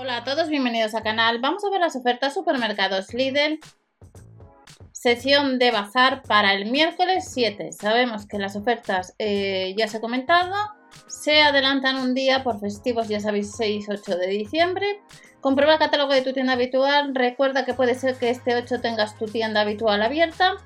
Hola a todos, bienvenidos al canal. Vamos a ver las ofertas supermercados Lidl. Sesión de bazar para el miércoles 7. Sabemos que las ofertas eh, ya se ha comentado. Se adelantan un día por festivos, ya sabéis, 6-8 de diciembre. Comprueba el catálogo de tu tienda habitual. Recuerda que puede ser que este 8 tengas tu tienda habitual abierta.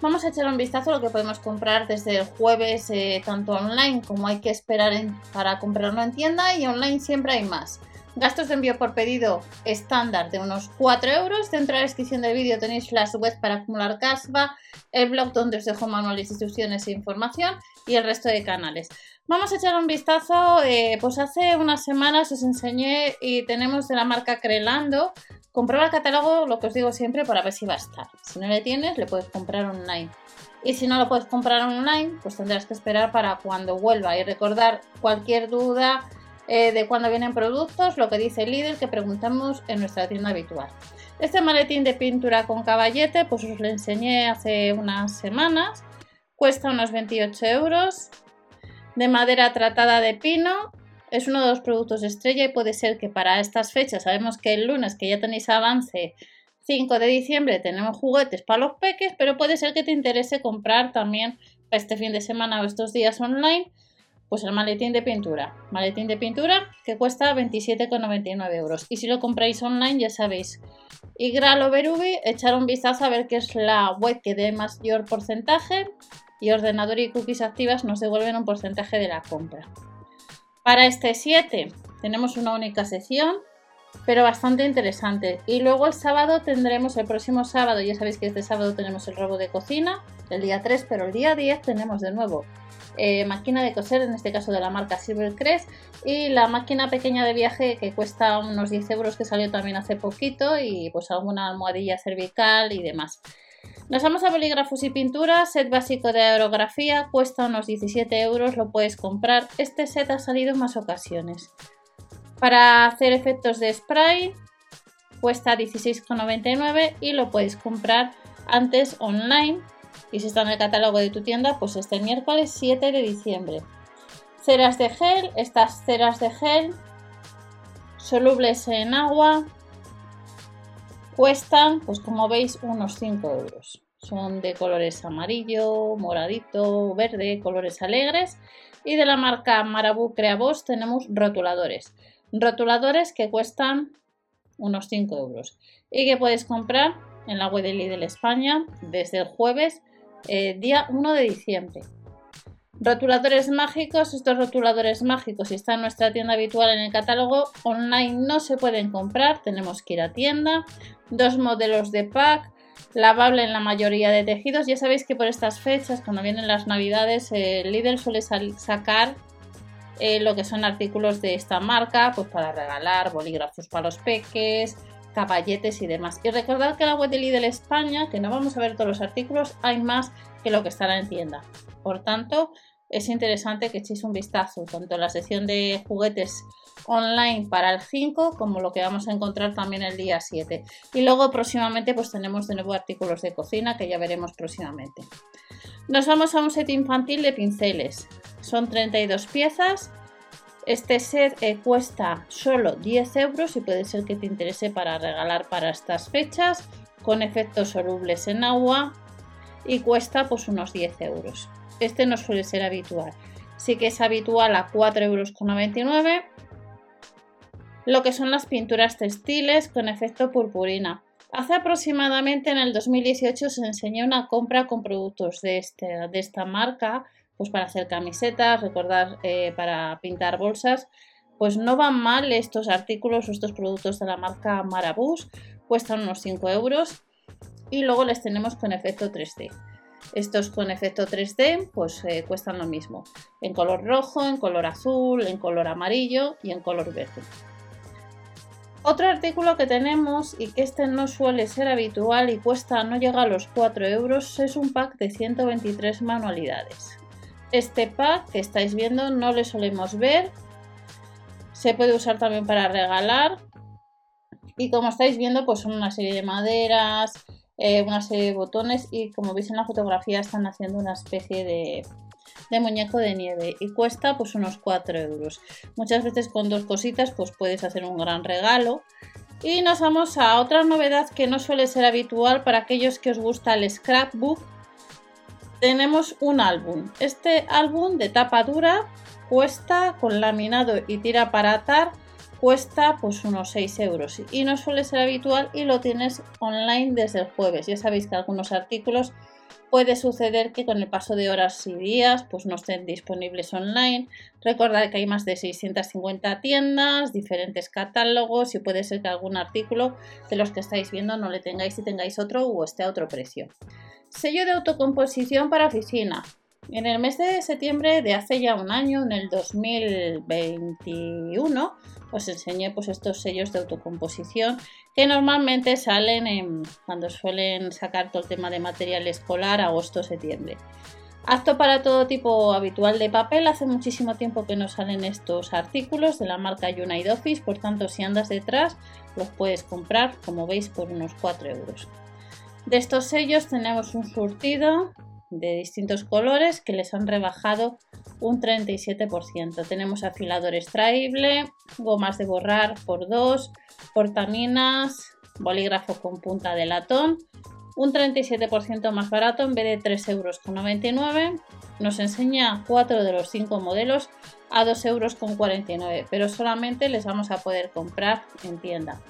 Vamos a echar un vistazo a lo que podemos comprar desde el jueves, eh, tanto online como hay que esperar para comprarlo en tienda y online siempre hay más. Gastos de envío por pedido estándar de unos 4 euros. Dentro de la descripción del vídeo tenéis las webs para acumular cashback, el blog donde os dejo manuales, instrucciones e información y el resto de canales. Vamos a echar un vistazo. Eh, pues hace unas semanas os enseñé y tenemos de la marca Crelando. Comprueba el catálogo, lo que os digo siempre, para ver si va a estar. Si no le tienes, le puedes comprar online. Y si no lo puedes comprar online, pues tendrás que esperar para cuando vuelva. Y recordar cualquier duda eh, de cuando vienen productos, lo que dice el líder que preguntamos en nuestra tienda habitual. Este maletín de pintura con caballete, pues os lo enseñé hace unas semanas. Cuesta unos 28 euros. De madera tratada de pino. Es uno de los productos estrella y puede ser que para estas fechas, sabemos que el lunes que ya tenéis avance 5 de diciembre tenemos juguetes para los peques, pero puede ser que te interese comprar también este fin de semana o estos días online pues el maletín de pintura. Maletín de pintura que cuesta 27,99 euros. Y si lo compráis online, ya sabéis. Y Gralo Berubi, echar un vistazo a ver qué es la web que dé mayor porcentaje. Y ordenador y cookies activas nos devuelven un porcentaje de la compra. Para este 7 tenemos una única sección, pero bastante interesante. Y luego el sábado tendremos, el próximo sábado, ya sabéis que este sábado tenemos el robo de cocina, el día 3, pero el día 10 tenemos de nuevo eh, máquina de coser, en este caso de la marca Silvercrest, y la máquina pequeña de viaje que cuesta unos 10 euros que salió también hace poquito y pues alguna almohadilla cervical y demás. Nos vamos a bolígrafos y pinturas, set básico de aerografía, cuesta unos 17 euros, lo puedes comprar. Este set ha salido en más ocasiones. Para hacer efectos de spray, cuesta 16,99 y lo puedes comprar antes online y si está en el catálogo de tu tienda, pues este miércoles 7 de diciembre. Ceras de gel, estas ceras de gel solubles en agua cuestan, pues como veis, unos 5 euros. Son de colores amarillo, moradito, verde, colores alegres. Y de la marca Marabou Creavos tenemos rotuladores. Rotuladores que cuestan unos 5 euros y que puedes comprar en la web de Lidl España desde el jueves eh, día 1 de diciembre. Rotuladores mágicos, estos rotuladores mágicos, si están en nuestra tienda habitual en el catálogo, online no se pueden comprar, tenemos que ir a tienda. Dos modelos de pack, lavable en la mayoría de tejidos. Ya sabéis que por estas fechas, cuando vienen las navidades, el líder suele sacar eh, lo que son artículos de esta marca, pues para regalar, bolígrafos para los peques, caballetes y demás. Y recordad que la web de Lidl España, que no vamos a ver todos los artículos, hay más que lo que estará en tienda. Por tanto, es interesante que echéis un vistazo tanto en la sección de juguetes online para el 5 como lo que vamos a encontrar también el día 7. Y luego próximamente pues tenemos de nuevo artículos de cocina que ya veremos próximamente. Nos vamos a un set infantil de pinceles. Son 32 piezas este set eh, cuesta solo 10 euros y puede ser que te interese para regalar para estas fechas con efectos solubles en agua y cuesta pues unos 10 euros. Este no suele ser habitual. Sí que es habitual a 4,99 euros. Lo que son las pinturas textiles con efecto purpurina. Hace aproximadamente en el 2018 se enseñó una compra con productos de, este, de esta marca pues para hacer camisetas, recordar eh, para pintar bolsas, pues no van mal estos artículos o estos productos de la marca Marabus, cuestan unos 5 euros y luego les tenemos con efecto 3D. Estos con efecto 3D pues eh, cuestan lo mismo, en color rojo, en color azul, en color amarillo y en color verde. Otro artículo que tenemos y que este no suele ser habitual y cuesta no llega a los 4 euros es un pack de 123 manualidades. Este pack que estáis viendo no le solemos ver. Se puede usar también para regalar. Y como estáis viendo, pues son una serie de maderas, eh, una serie de botones y como veis en la fotografía están haciendo una especie de, de muñeco de nieve y cuesta pues unos 4 euros. Muchas veces con dos cositas pues puedes hacer un gran regalo. Y nos vamos a otra novedad que no suele ser habitual para aquellos que os gusta el scrapbook. Tenemos un álbum. Este álbum de tapa dura cuesta con laminado y tira para atar cuesta pues unos 6 euros y no suele ser habitual y lo tienes online desde el jueves. Ya sabéis que algunos artículos puede suceder que con el paso de horas y días pues no estén disponibles online. Recordad que hay más de 650 tiendas, diferentes catálogos y puede ser que algún artículo de los que estáis viendo no le tengáis y tengáis otro o esté a otro precio. Sello de autocomposición para oficina. En el mes de septiembre de hace ya un año, en el 2021, os enseñé pues estos sellos de autocomposición que normalmente salen en, cuando suelen sacar todo el tema de material escolar agosto-septiembre. Apto para todo tipo habitual de papel, hace muchísimo tiempo que no salen estos artículos de la marca United Office, por tanto si andas detrás los puedes comprar como veis por unos 4 euros. De estos sellos tenemos un surtido de distintos colores que les han rebajado un 37%. Tenemos afilador extraíble, gomas de borrar por 2, portaminas, bolígrafo con punta de latón, un 37% más barato en vez de 3,99 euros. Nos enseña 4 de los 5 modelos a 2,49 euros, pero solamente les vamos a poder comprar en tienda.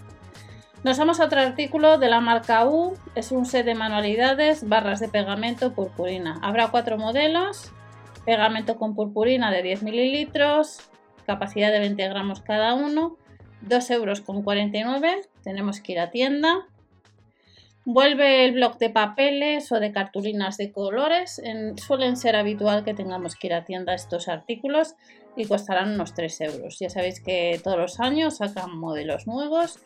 Nos vamos a otro artículo de la marca U, es un set de manualidades, barras de pegamento, purpurina. Habrá cuatro modelos, pegamento con purpurina de 10 mililitros, capacidad de 20 gramos cada uno, 2,49 euros, tenemos que ir a tienda. Vuelve el bloc de papeles o de cartulinas de colores, suelen ser habitual que tengamos que ir a tienda estos artículos y costarán unos 3 euros. Ya sabéis que todos los años sacan modelos nuevos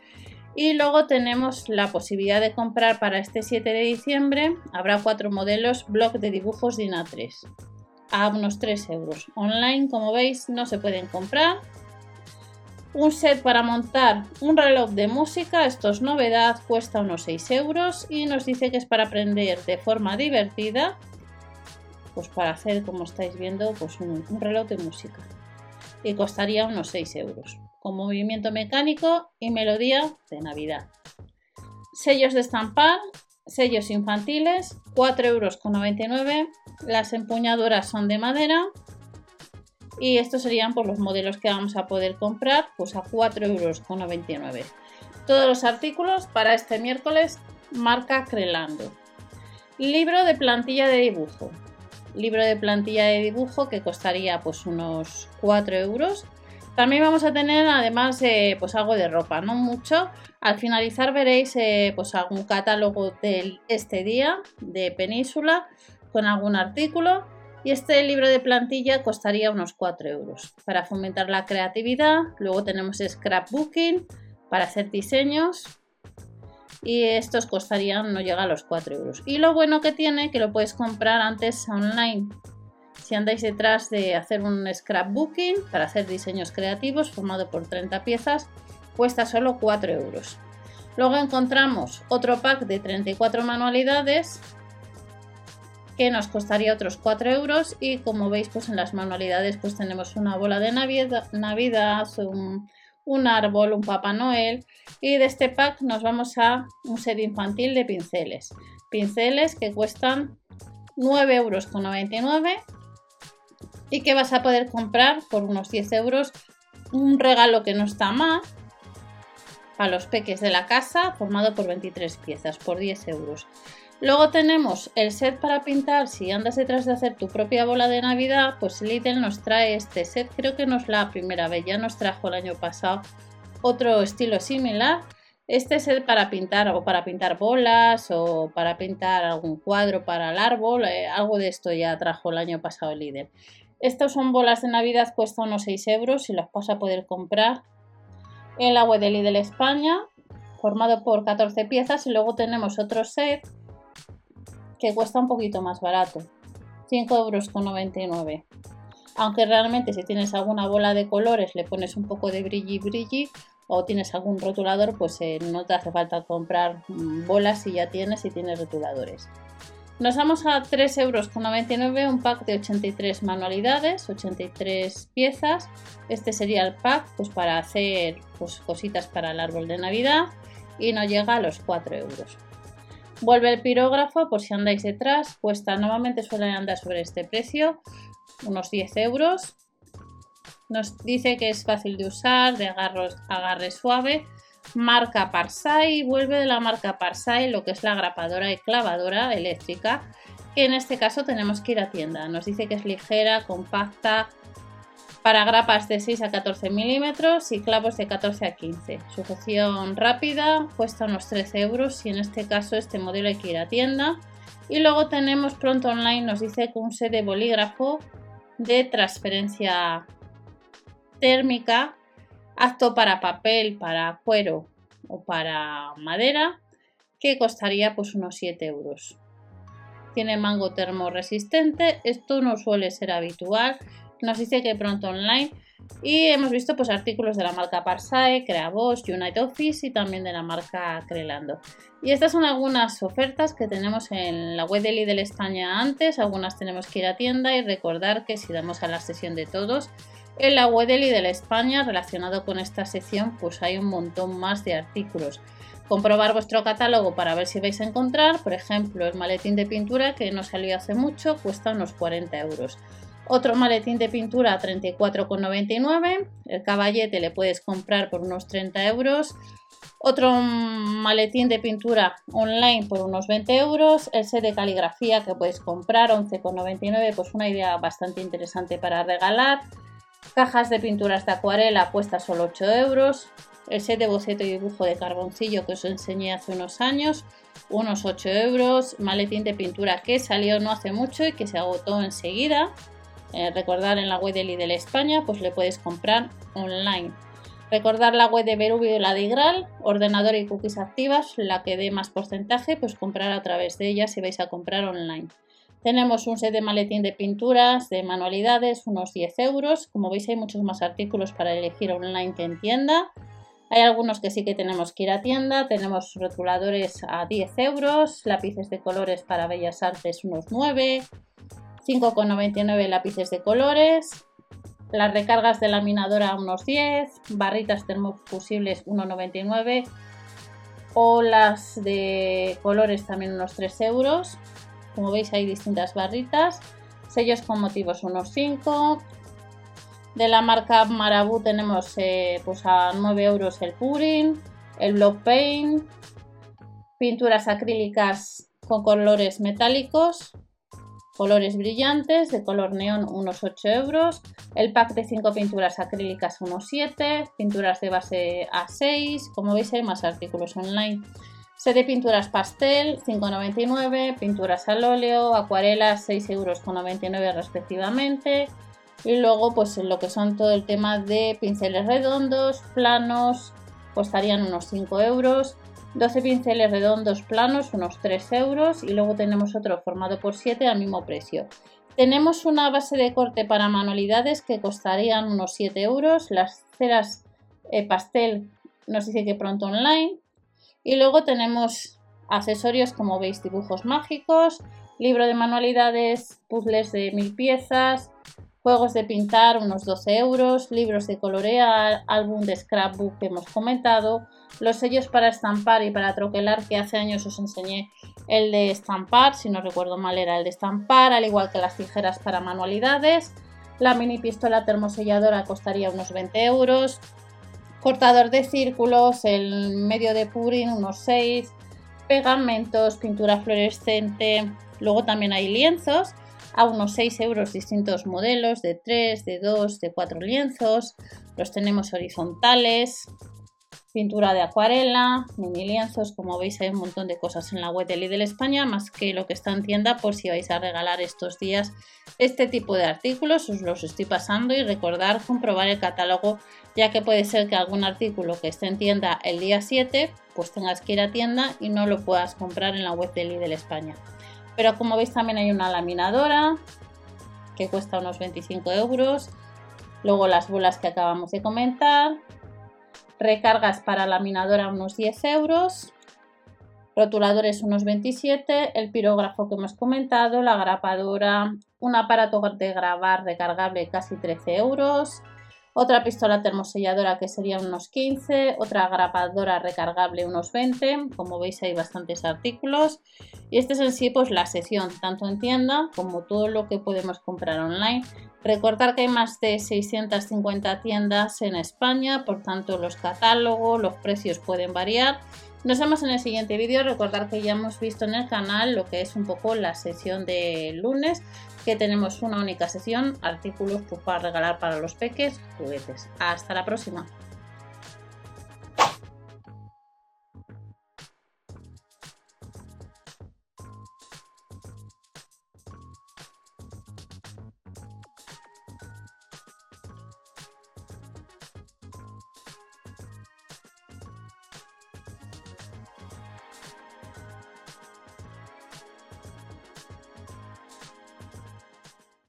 y luego tenemos la posibilidad de comprar para este 7 de diciembre, habrá cuatro modelos bloc de dibujos de A3 a unos 3 euros. Online, como veis, no se pueden comprar. Un set para montar un reloj de música, esto es novedad, cuesta unos 6 euros y nos dice que es para aprender de forma divertida, pues para hacer, como estáis viendo, pues un, un reloj de música. Y costaría unos 6 euros con movimiento mecánico y melodía de Navidad. Sellos de estampar, sellos infantiles, 4,99 euros. Las empuñaduras son de madera. Y estos serían por los modelos que vamos a poder comprar, pues a 4,99 euros. Todos los artículos para este miércoles, marca Crelando. Libro de plantilla de dibujo. Libro de plantilla de dibujo que costaría pues unos 4 euros también vamos a tener además pues algo de ropa, no mucho. Al finalizar veréis eh, pues algún catálogo de este día de Península con algún artículo. Y este libro de plantilla costaría unos 4 euros para fomentar la creatividad. Luego tenemos scrapbooking para hacer diseños. Y estos costarían, no llega a los 4 euros. Y lo bueno que tiene que lo puedes comprar antes online si andáis detrás de hacer un scrapbooking para hacer diseños creativos formado por 30 piezas, cuesta solo 4 euros. Luego encontramos otro pack de 34 manualidades que nos costaría otros 4 euros y como veis pues en las manualidades pues tenemos una bola de navidad, un, un árbol, un Papá Noel y de este pack nos vamos a un set infantil de pinceles. Pinceles que cuestan 9,99 euros y que vas a poder comprar por unos 10 euros un regalo que no está mal para los peques de la casa formado por 23 piezas por 10 euros. Luego tenemos el set para pintar. Si andas detrás de hacer tu propia bola de Navidad, pues Lidl nos trae este set. Creo que no es la primera vez, ya nos trajo el año pasado otro estilo similar. Este set para pintar o para pintar bolas o para pintar algún cuadro para el árbol. Eh, algo de esto ya trajo el año pasado el Lidl. Estas son bolas de Navidad, cuesta unos 6 euros y las vas a poder comprar en la web de Lidl España, formado por 14 piezas. Y luego tenemos otro set que cuesta un poquito más barato, 5,99 euros. Aunque realmente si tienes alguna bola de colores le pones un poco de brilli brilli o tienes algún rotulador, pues eh, no te hace falta comprar bolas si ya tienes y tienes rotuladores. Nos vamos a 3,99 euros un pack de 83 manualidades, 83 piezas. Este sería el pack pues, para hacer pues, cositas para el árbol de Navidad y no llega a los 4 euros. Vuelve el pirógrafo, por si andáis detrás, cuesta, normalmente suelen andar sobre este precio, unos 10 euros. Nos dice que es fácil de usar, de agarre suave. Marca Parsai, vuelve de la marca Parsai lo que es la grapadora y clavadora eléctrica, que en este caso tenemos que ir a tienda. Nos dice que es ligera, compacta, para grapas de 6 a 14 milímetros y clavos de 14 a 15. Sujeción rápida, cuesta unos 13 euros y en este caso este modelo hay que ir a tienda. Y luego tenemos pronto online, nos dice que un set de bolígrafo de transferencia térmica, apto para papel, para cuero o para madera, que costaría pues unos 7 euros. Tiene mango termoresistente, esto no suele ser habitual nos dice que pronto online y hemos visto pues artículos de la marca Parsai, Creaboss, United Office y también de la marca Crelando. Y estas son algunas ofertas que tenemos en la web de Lidl España antes, algunas tenemos que ir a tienda y recordar que si damos a la sesión de todos, en la web de Lidl España relacionado con esta sección pues hay un montón más de artículos. Comprobar vuestro catálogo para ver si vais a encontrar, por ejemplo, el maletín de pintura que no salió hace mucho, cuesta unos 40 euros. Otro maletín de pintura a 34,99. El caballete le puedes comprar por unos 30 euros. Otro maletín de pintura online por unos 20 euros. El set de caligrafía que puedes comprar 11,99. Pues una idea bastante interesante para regalar. Cajas de pinturas de acuarela puesta solo 8 euros. El set de boceto y dibujo de carboncillo que os enseñé hace unos años, unos 8 euros. Maletín de pintura que salió no hace mucho y que se agotó enseguida. Eh, recordar en la web de Lidl España, pues le puedes comprar online. Recordar la web de Berubio y la de Igral, ordenador y cookies activas, la que dé más porcentaje, pues comprar a través de ella si vais a comprar online. Tenemos un set de maletín de pinturas, de manualidades, unos 10 euros. Como veis hay muchos más artículos para elegir online que en tienda. Hay algunos que sí que tenemos que ir a tienda. Tenemos rotuladores a 10 euros, lápices de colores para bellas artes unos 9, 5,99 lápices de colores, las recargas de laminadora unos 10, barritas termofusibles 1,99 o las de colores también unos 3 euros. Como veis hay distintas barritas, sellos con motivos unos 5. De la marca Marabou tenemos eh, pues a 9 euros el Purin, el Block Paint, pinturas acrílicas con colores metálicos colores brillantes, de color neón unos 8 euros, el pack de 5 pinturas acrílicas unos 7, pinturas de base a 6, como veis hay más artículos online. Set de pinturas pastel 5,99, pinturas al óleo, acuarelas 6,99 euros respectivamente. Y luego pues lo que son todo el tema de pinceles redondos, planos, costarían unos 5 euros. 12 pinceles redondos planos, unos 3 euros. Y luego tenemos otro formado por 7 al mismo precio. Tenemos una base de corte para manualidades que costarían unos 7 euros. Las ceras eh, pastel nos dice que pronto online. Y luego tenemos accesorios como veis dibujos mágicos, libro de manualidades, puzzles de mil piezas, juegos de pintar unos 12 euros, libros de colorear, álbum de scrapbook que hemos comentado, los sellos para estampar y para troquelar, que hace años os enseñé el de estampar, si no recuerdo mal era el de estampar, al igual que las tijeras para manualidades. La mini pistola termoselladora costaría unos 20 euros. Cortador de círculos, el medio de purin unos 6. Pegamentos, pintura fluorescente. Luego también hay lienzos a unos 6 euros distintos modelos de 3, de 2, de 4 lienzos. Los tenemos horizontales, pintura de acuarela, mini lienzos, como veis hay un montón de cosas en la web de Lidl España, más que lo que está en tienda por si vais a regalar estos días este tipo de artículos, os los estoy pasando y recordar comprobar el catálogo, ya que puede ser que algún artículo que esté en tienda el día 7, pues tengas que ir a tienda y no lo puedas comprar en la web de Lidl España. Pero como veis también hay una laminadora que cuesta unos 25 euros, luego las bolas que acabamos de comentar, recargas para laminadora unos 10 euros, rotuladores unos 27, el pirógrafo que hemos comentado, la grapadora, un aparato de grabar recargable casi 13 euros, otra pistola termoselladora que sería unos 15, otra grapadora recargable unos 20, como veis hay bastantes artículos y este es en sí pues la sección tanto en tienda como todo lo que podemos comprar online. Recordar que hay más de 650 tiendas en España, por tanto los catálogos, los precios pueden variar. Nos vemos en el siguiente vídeo. Recordar que ya hemos visto en el canal lo que es un poco la sesión de lunes que tenemos una única sesión, artículos para regalar para los peques, juguetes. Hasta la próxima.